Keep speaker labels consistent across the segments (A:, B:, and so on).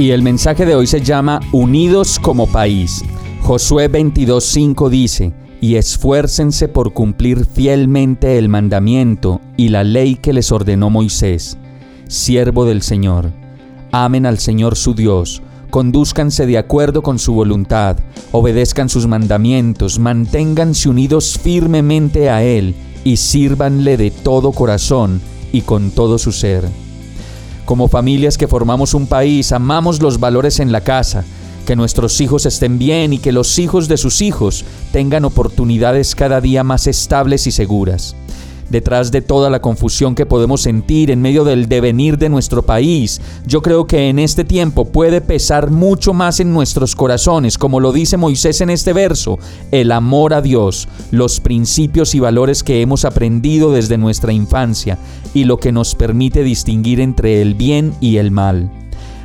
A: Y el mensaje de hoy se llama Unidos como país. Josué 22:5 dice, y esfuércense por cumplir fielmente el mandamiento y la ley que les ordenó Moisés, siervo del Señor. Amen al Señor su Dios, conduzcanse de acuerdo con su voluntad, obedezcan sus mandamientos, manténganse unidos firmemente a Él y sírvanle de todo corazón y con todo su ser. Como familias que formamos un país, amamos los valores en la casa, que nuestros hijos estén bien y que los hijos de sus hijos tengan oportunidades cada día más estables y seguras. Detrás de toda la confusión que podemos sentir en medio del devenir de nuestro país, yo creo que en este tiempo puede pesar mucho más en nuestros corazones, como lo dice Moisés en este verso, el amor a Dios, los principios y valores que hemos aprendido desde nuestra infancia y lo que nos permite distinguir entre el bien y el mal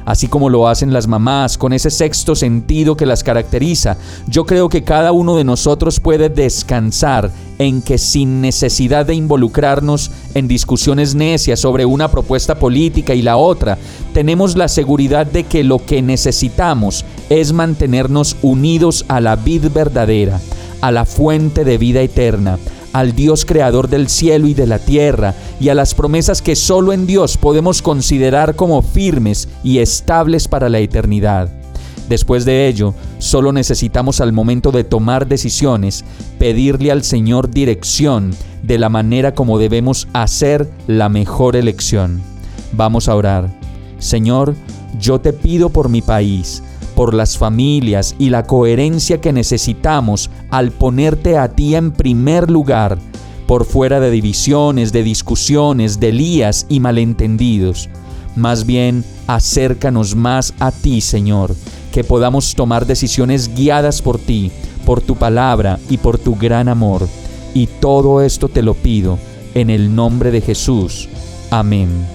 A: así como lo hacen las mamás, con ese sexto sentido que las caracteriza, yo creo que cada uno de nosotros puede descansar en que sin necesidad de involucrarnos en discusiones necias sobre una propuesta política y la otra, tenemos la seguridad de que lo que necesitamos es mantenernos unidos a la vid verdadera, a la fuente de vida eterna, al Dios creador del cielo y de la tierra, y a las promesas que solo en Dios podemos considerar como firmes y estables para la eternidad. Después de ello, solo necesitamos al momento de tomar decisiones pedirle al Señor dirección de la manera como debemos hacer la mejor elección. Vamos a orar. Señor, yo te pido por mi país, por las familias y la coherencia que necesitamos al ponerte a ti en primer lugar, por fuera de divisiones, de discusiones, de lías y malentendidos. Más bien, acércanos más a ti, Señor, que podamos tomar decisiones guiadas por ti, por tu palabra y por tu gran amor. Y todo esto te lo pido en el nombre de Jesús. Amén.